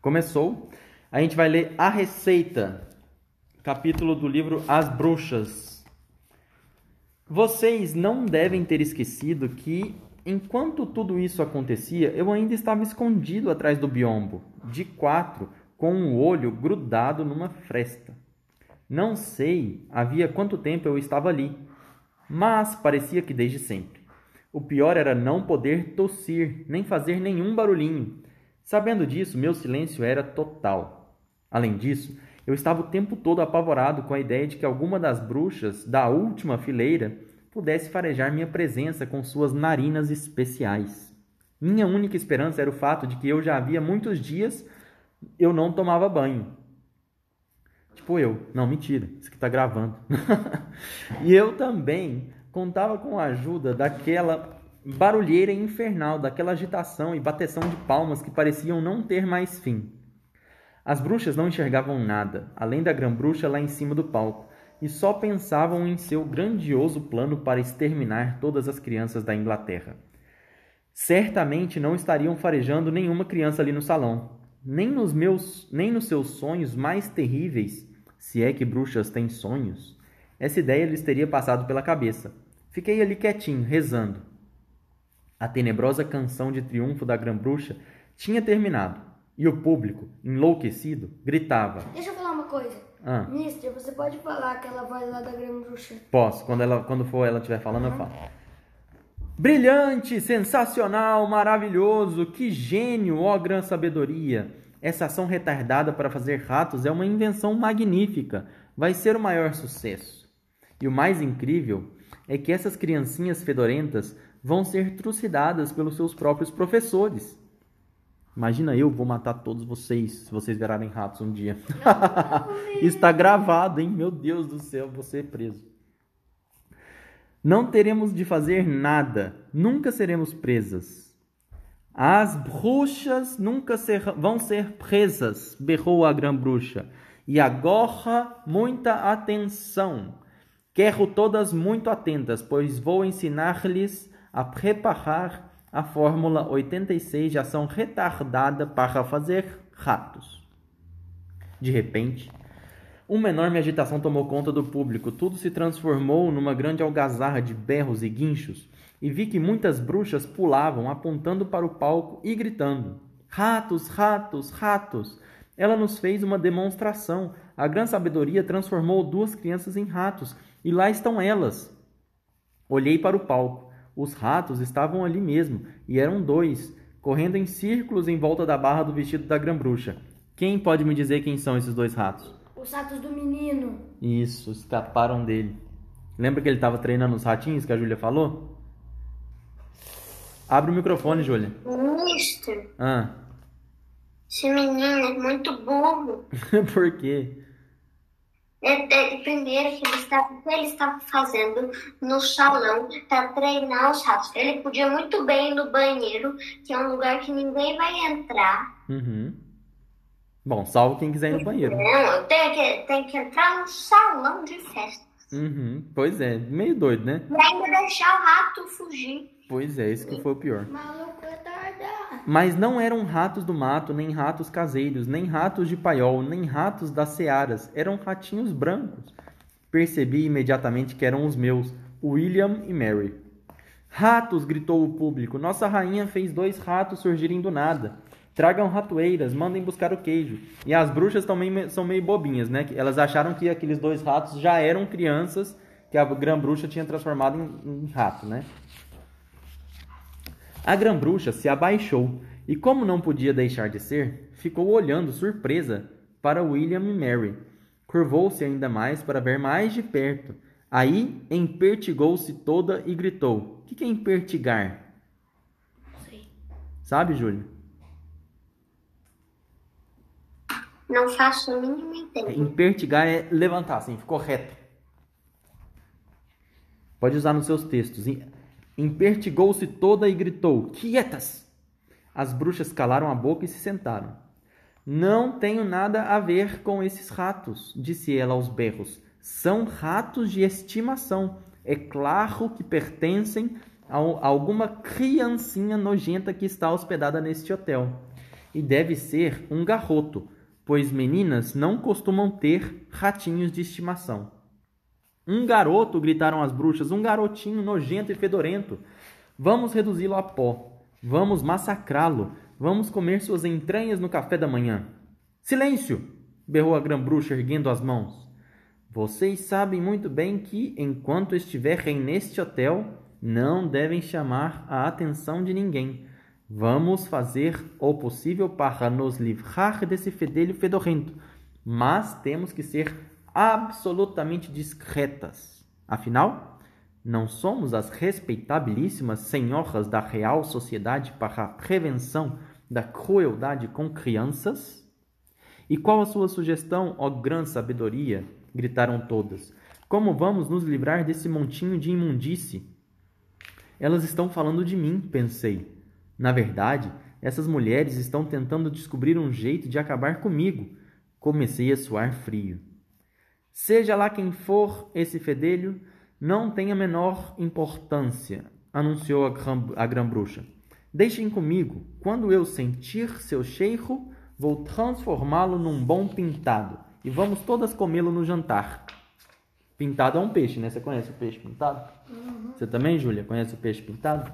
Começou. A gente vai ler a receita, capítulo do livro As Bruxas. Vocês não devem ter esquecido que, enquanto tudo isso acontecia, eu ainda estava escondido atrás do biombo, de quatro, com um olho grudado numa fresta. Não sei havia quanto tempo eu estava ali, mas parecia que desde sempre. O pior era não poder tossir, nem fazer nenhum barulhinho. Sabendo disso, meu silêncio era total. Além disso, eu estava o tempo todo apavorado com a ideia de que alguma das bruxas da última fileira pudesse farejar minha presença com suas narinas especiais. Minha única esperança era o fato de que eu já havia muitos dias eu não tomava banho. Tipo eu. Não, mentira. Isso que está gravando. e eu também contava com a ajuda daquela barulheira infernal, daquela agitação e bateção de palmas que pareciam não ter mais fim. As bruxas não enxergavam nada, além da grã-bruxa lá em cima do palco, e só pensavam em seu grandioso plano para exterminar todas as crianças da Inglaterra. Certamente não estariam farejando nenhuma criança ali no salão. Nem nos meus, nem nos seus sonhos mais terríveis, se é que bruxas têm sonhos, essa ideia lhes teria passado pela cabeça. Fiquei ali quietinho, rezando. A tenebrosa canção de triunfo da Grã-Bruxa tinha terminado, e o público, enlouquecido, gritava. Deixa eu falar uma coisa. Ah. Mister, você pode falar aquela voz lá da Grã-Bruxa? Posso, quando, ela, quando for ela estiver falando, eu falo. Brilhante, sensacional, maravilhoso, que gênio, ó grã sabedoria! Essa ação retardada para fazer ratos é uma invenção magnífica, vai ser o maior sucesso. E o mais incrível é que essas criancinhas fedorentas vão ser trucidadas pelos seus próprios professores. Imagina eu vou matar todos vocês se vocês virarem ratos um dia. Está gravado, hein? Meu Deus do céu, vou ser preso. Não teremos de fazer nada, nunca seremos presas. As bruxas nunca ser, vão ser presas, berrou a grã bruxa. E agora, muita atenção. Quero todas muito atentas, pois vou ensinar-lhes a preparar a fórmula 86 de ação retardada para fazer ratos. De repente, uma enorme agitação tomou conta do público, tudo se transformou numa grande algazarra de berros e guinchos, e vi que muitas bruxas pulavam, apontando para o palco e gritando: Ratos, ratos, ratos! Ela nos fez uma demonstração. A grande sabedoria transformou duas crianças em ratos, e lá estão elas. Olhei para o palco. Os ratos estavam ali mesmo, e eram dois, correndo em círculos em volta da barra do vestido da grã-bruxa. Quem pode me dizer quem são esses dois ratos? Os ratos do menino. Isso, escaparam dele. Lembra que ele estava treinando os ratinhos que a Júlia falou? Abre o microfone, Júlia. Mister, Ah, esse menino é muito burro. por quê? É, é, primeiro que ele o que ele estava fazendo no salão para treinar os ratos. Ele podia muito bem ir no banheiro, que é um lugar que ninguém vai entrar. Uhum. Bom, salvo quem quiser ir no banheiro. Não, tem que, tem que entrar no salão de festa. Uhum. Pois é, meio doido, né? E ainda deixar o rato fugir. Pois é, isso que foi o pior. Maluco retardado. Mas não eram ratos do mato, nem ratos caseiros, nem ratos de paiol, nem ratos das searas. Eram ratinhos brancos. Percebi imediatamente que eram os meus, William e Mary. Ratos! gritou o público. Nossa rainha fez dois ratos surgirem do nada. Tragam ratoeiras, mandem buscar o queijo. E as bruxas também são meio bobinhas, né? Elas acharam que aqueles dois ratos já eram crianças que a grã-bruxa tinha transformado em, em rato, né? A grã-bruxa se abaixou e, como não podia deixar de ser, ficou olhando surpresa para William e Mary. Curvou-se ainda mais para ver mais de perto. Aí empertigou-se toda e gritou: O que, é empertigar? Sei. Sabe, Júlia? Não faço a mínima ideia. Empertigar é levantar, assim, ficou reto. Pode usar nos seus textos. Empertigou-se toda e gritou: Quietas! As bruxas calaram a boca e se sentaram. Não tenho nada a ver com esses ratos, disse ela aos berros. São ratos de estimação. É claro que pertencem a alguma criancinha nojenta que está hospedada neste hotel. e deve ser um garroto, pois meninas não costumam ter ratinhos de estimação. Um garoto, gritaram as bruxas, um garotinho nojento e fedorento. Vamos reduzi-lo a pó. Vamos massacrá-lo. Vamos comer suas entranhas no café da manhã. Silêncio! berrou a grã-bruxa erguendo as mãos. Vocês sabem muito bem que, enquanto estiverem neste hotel, não devem chamar a atenção de ninguém. Vamos fazer o possível para nos livrar desse fedelho fedorento, mas temos que ser absolutamente discretas. Afinal, não somos as respeitabilíssimas senhoras da Real Sociedade para a Prevenção da Crueldade com Crianças? E qual a sua sugestão, ó grã sabedoria? gritaram todas. Como vamos nos livrar desse montinho de imundície? Elas estão falando de mim, pensei. Na verdade, essas mulheres estão tentando descobrir um jeito de acabar comigo. Comecei a suar frio. Seja lá quem for esse fedelho, não tem a menor importância, anunciou a grã, a grã bruxa. Deixem comigo. Quando eu sentir seu cheiro, vou transformá-lo num bom pintado e vamos todas comê-lo no jantar. Pintado é um peixe, né? Você conhece o peixe pintado? Uhum. Você também, Júlia? Conhece o peixe pintado?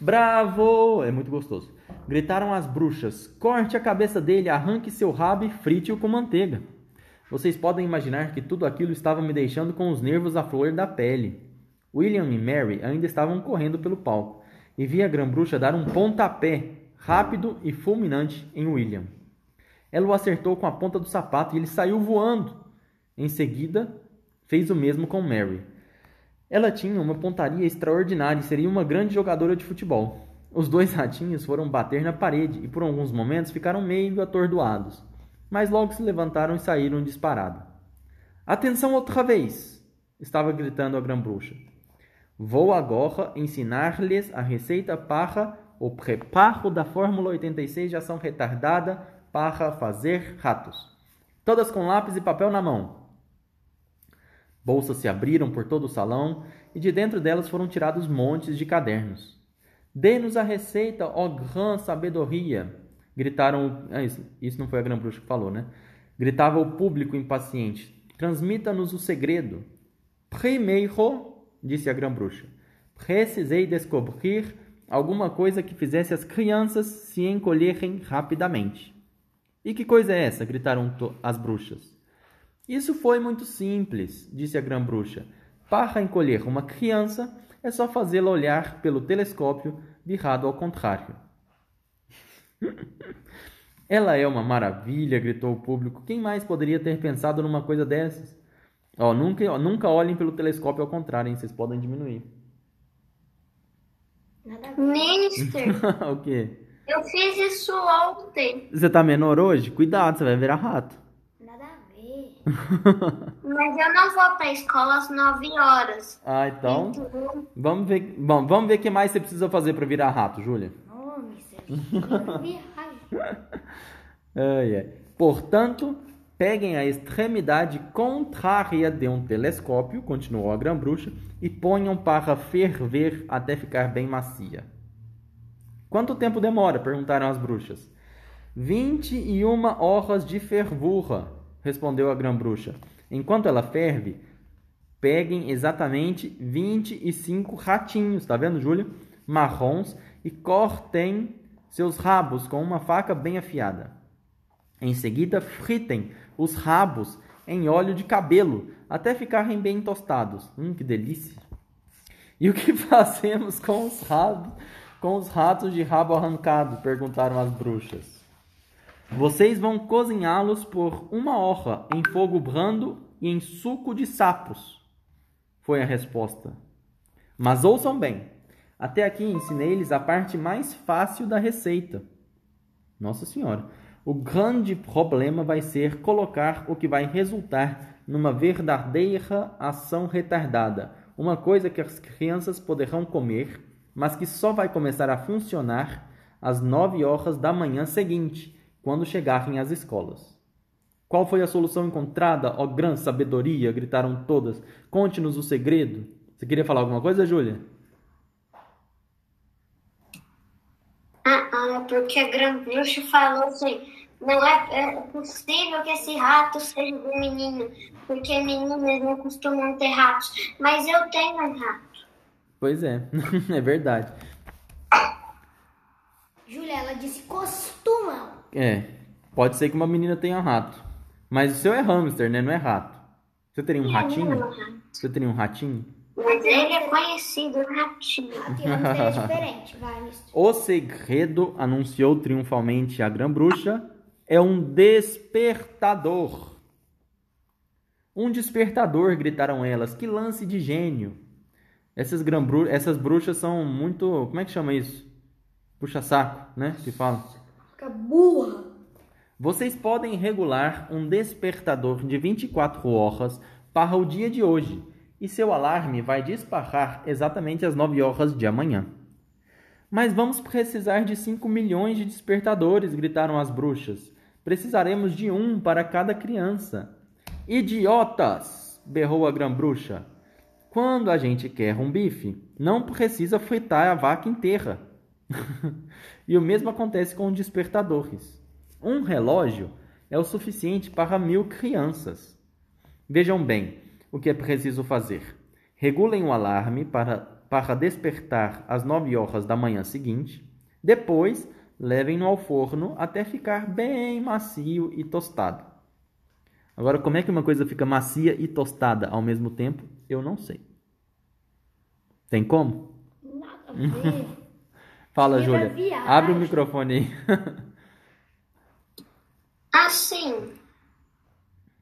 Bravo! É muito gostoso. Gritaram as bruxas: corte a cabeça dele, arranque seu rabo e frite-o com manteiga. Vocês podem imaginar que tudo aquilo estava me deixando com os nervos à flor da pele. William e Mary ainda estavam correndo pelo palco e vi a grã-bruxa dar um pontapé rápido e fulminante em William. Ela o acertou com a ponta do sapato e ele saiu voando. Em seguida, fez o mesmo com Mary. Ela tinha uma pontaria extraordinária e seria uma grande jogadora de futebol. Os dois ratinhos foram bater na parede e por alguns momentos ficaram meio atordoados, mas logo se levantaram e saíram disparado. Atenção outra vez! estava gritando a grã-bruxa. Vou agora ensinar-lhes a receita para o preparo da Fórmula 86 de ação retardada para fazer ratos. Todas com lápis e papel na mão. Bolsas se abriram por todo o salão e de dentro delas foram tirados montes de cadernos. Dê-nos a receita, ó grã sabedoria! Gritaram. Ah, isso, isso não foi a grã bruxa que falou, né? Gritava o público impaciente. Transmita-nos o segredo. Primeiro, disse a grã bruxa, precisei descobrir alguma coisa que fizesse as crianças se encolherem rapidamente. E que coisa é essa? gritaram as bruxas. Isso foi muito simples, disse a grã bruxa. Para encolher uma criança, é só fazê-la olhar pelo telescópio virado ao contrário. Ela é uma maravilha, gritou o público. Quem mais poderia ter pensado numa coisa dessas? Ó, nunca, ó, nunca olhem pelo telescópio ao contrário, hein? Vocês podem diminuir. Mister, o quê? eu fiz isso ontem, Você tá menor hoje? Cuidado, você vai virar rato. Nada a ver. mas eu não vou pra escola às 9 horas. ah, então. Então, Vamos ver. Bom, vamos ver o que mais você precisa fazer para virar rato, Júlia. Ai, ai. Portanto, peguem a extremidade contrária de um telescópio, continuou a grã-bruxa, e ponham para ferver até ficar bem macia. Quanto tempo demora? perguntaram as bruxas. Vinte e uma horas de fervura, respondeu a grã-bruxa. Enquanto ela ferve, peguem exatamente 25 ratinhos, tá vendo, Júlia? Marrons e cortem seus rabos com uma faca bem afiada. Em seguida, fritem os rabos em óleo de cabelo até ficarem bem tostados. Hum, que delícia! E o que fazemos com os rabos, com os ratos de rabo arrancado? perguntaram as bruxas. Vocês vão cozinhá-los por uma hora em fogo brando e em suco de sapos. Foi a resposta. Mas ouçam bem. Até aqui ensinei-lhes a parte mais fácil da receita. Nossa Senhora. O grande problema vai ser colocar o que vai resultar numa verdadeira ação retardada. Uma coisa que as crianças poderão comer, mas que só vai começar a funcionar às nove horas da manhã seguinte, quando chegarem às escolas. Qual foi a solução encontrada, ó grã sabedoria? gritaram todas. Conte-nos o segredo. Você queria falar alguma coisa, Júlia? ah, ah. Não, é porque a Grambruxa falou assim, não é, é possível que esse rato seja do menino, porque meninas não costumam ter ratos. Mas eu tenho um rato. Pois é, é verdade. Júlia, ela disse costumam. É, pode ser que uma menina tenha rato. Mas o seu é hamster, né? Não é rato. Você teria um ratinho? Você teria um ratinho? Mas ele é conhecido ratinho. É diferente, vai. O segredo, anunciou triunfalmente a Grã-Bruxa, é um despertador. Um despertador, gritaram elas. Que lance de gênio. Essas, grã essas bruxas são muito. Como é que chama isso? Puxa-saco, né? Que fala. Fica burra. Vocês podem regular um despertador de 24 horas para o dia de hoje e seu alarme vai disparar exatamente às 9 horas de amanhã. Mas vamos precisar de 5 milhões de despertadores, gritaram as bruxas. Precisaremos de um para cada criança. Idiotas! berrou a grã-bruxa. Quando a gente quer um bife, não precisa fritar a vaca inteira. e o mesmo acontece com despertadores. Um relógio é o suficiente para mil crianças. Vejam bem o que é preciso fazer. Regulem o alarme para, para despertar às 9 horas da manhã seguinte. Depois, levem-no ao forno até ficar bem macio e tostado. Agora, como é que uma coisa fica macia e tostada ao mesmo tempo? Eu não sei. Tem como? Nada. Fala, Júlia. Abre o microfone aí. Assim,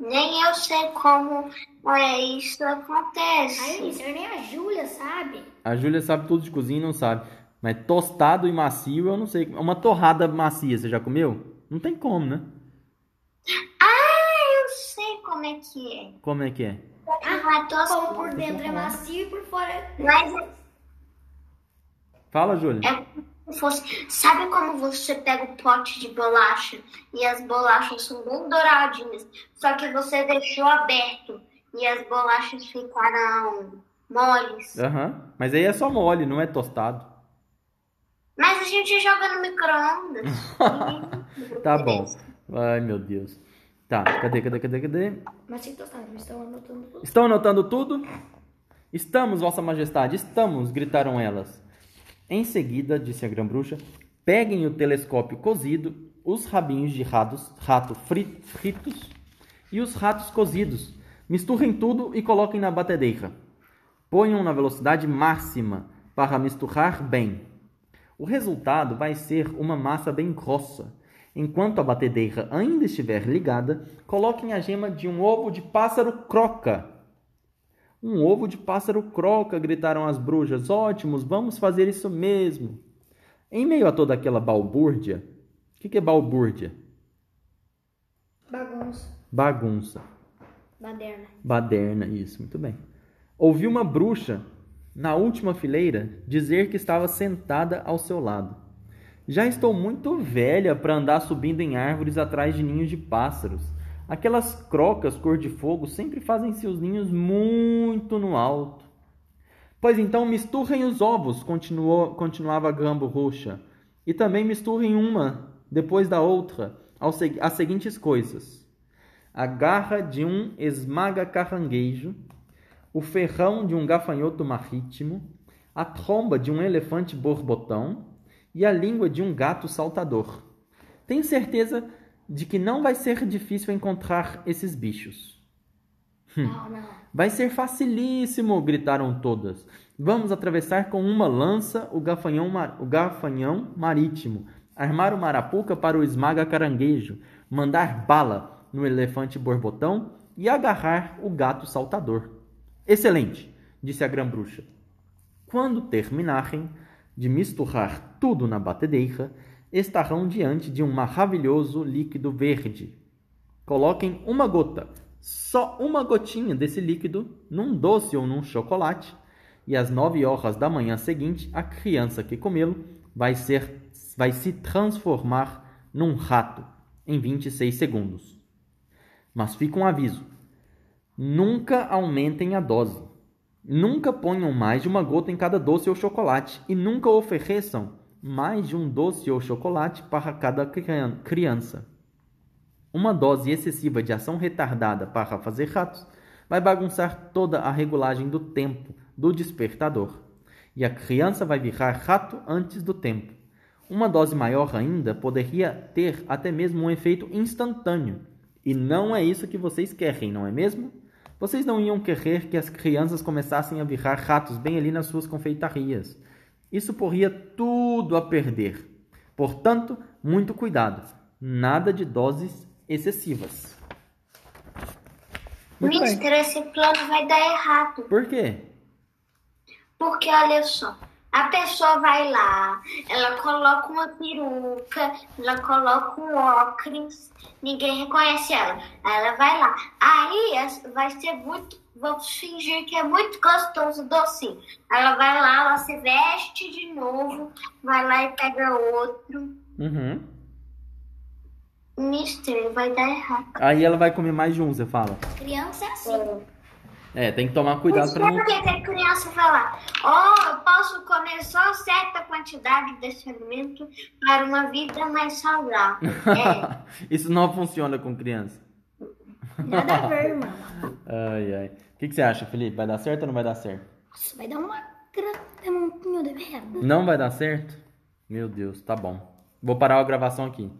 nem eu sei como é, isso Aí, acontece. mister, nem a Júlia sabe. A Júlia sabe tudo de cozinha e não sabe. Mas tostado e macio, eu não sei. Uma torrada macia, você já comeu? Não tem como, né? Ah, eu sei como é que é. Como é que é? Não é Como por dentro é macio e por fora é... mas Fala, Júlia. é fosse. Sabe como você pega o pote de bolacha e as bolachas são bem douradinhas, só que você deixou aberto e as bolachas ficaram moles. Aham. Mas aí é só mole, não é tostado. Mas a gente joga no micro-ondas. Tá bom. Ai, meu Deus. Tá, cadê, cadê, cadê, cadê? Mas sem tostado, estão anotando tudo. Estão anotando tudo? Estamos, Vossa Majestade, estamos, gritaram elas. Em seguida, disse a grã-bruxa, peguem o telescópio cozido, os rabinhos de rato fri- fritos e os ratos cozidos. Misturem tudo e coloquem na batedeira. Ponham na velocidade máxima para misturar bem. O resultado vai ser uma massa bem grossa. Enquanto a batedeira ainda estiver ligada, coloquem a gema de um ovo de pássaro croca. Um ovo de pássaro croca, gritaram as bruxas. Ótimos, vamos fazer isso mesmo. Em meio a toda aquela balbúrdia, o que, que é balbúrdia? Bagunça. Bagunça. Baderna. Baderna, isso, muito bem. Ouvi uma bruxa, na última fileira, dizer que estava sentada ao seu lado. Já estou muito velha para andar subindo em árvores atrás de ninhos de pássaros. Aquelas crocas cor de fogo sempre fazem seus ninhos muito no alto. Pois então misturem os ovos, continuou, continuava Gambo Roxa. E também misturem uma, depois da outra, as seguintes coisas: a garra de um esmaga-carranguejo, o ferrão de um gafanhoto marítimo, a tromba de um elefante borbotão e a língua de um gato saltador. Tenho certeza de que não vai ser difícil encontrar esses bichos. Não, não. Vai ser facilíssimo, gritaram todas. Vamos atravessar com uma lança o gafanhão, mar- o gafanhão marítimo, armar o marapuca para o esmaga caranguejo, mandar bala no elefante borbotão e agarrar o gato saltador. Excelente, disse a grã-bruxa. Quando terminarem de misturar tudo na batedeira, estarão diante de um maravilhoso líquido verde. Coloquem uma gota, só uma gotinha desse líquido, num doce ou num chocolate, e às nove horas da manhã seguinte, a criança que comê-lo vai, ser, vai se transformar num rato em 26 segundos. Mas fica um aviso: nunca aumentem a dose. Nunca ponham mais de uma gota em cada doce ou chocolate e nunca ofereçam mais de um doce ou chocolate para cada crian- criança. Uma dose excessiva de ação retardada para fazer ratos vai bagunçar toda a regulagem do tempo do despertador. E a criança vai virar rato antes do tempo. Uma dose maior ainda poderia ter até mesmo um efeito instantâneo. E não é isso que vocês querem, não é mesmo? Vocês não iam querer que as crianças começassem a virar ratos bem ali nas suas confeitarias. Isso porria tudo a perder. Portanto, muito cuidado. Nada de doses excessivas. Muito bem. Mister, esse plano vai dar errado. Por quê? Porque olha só, a pessoa vai lá, ela coloca uma peruca, ela coloca um óculos, ninguém reconhece ela. Aí ela vai lá. Aí vai ser muito. Vou fingir que é muito gostoso o docinho. Ela vai lá, ela se veste de novo, vai lá e pega outro. Uhum. Mister, vai dar errado. Aí ela vai comer mais de um, você fala. Criança é assim. É, tem que tomar cuidado Mas pra não. por que que a criança lá? Oh, eu posso comer só certa quantidade desse alimento para uma vida mais saudável. É. Isso não funciona com criança. Nada a ver, irmão. Ai, ai. O que, que você acha, Felipe? Vai dar certo ou não vai dar certo? Nossa, vai dar uma grande montinho de merda. Não vai dar certo? Meu Deus, tá bom. Vou parar a gravação aqui.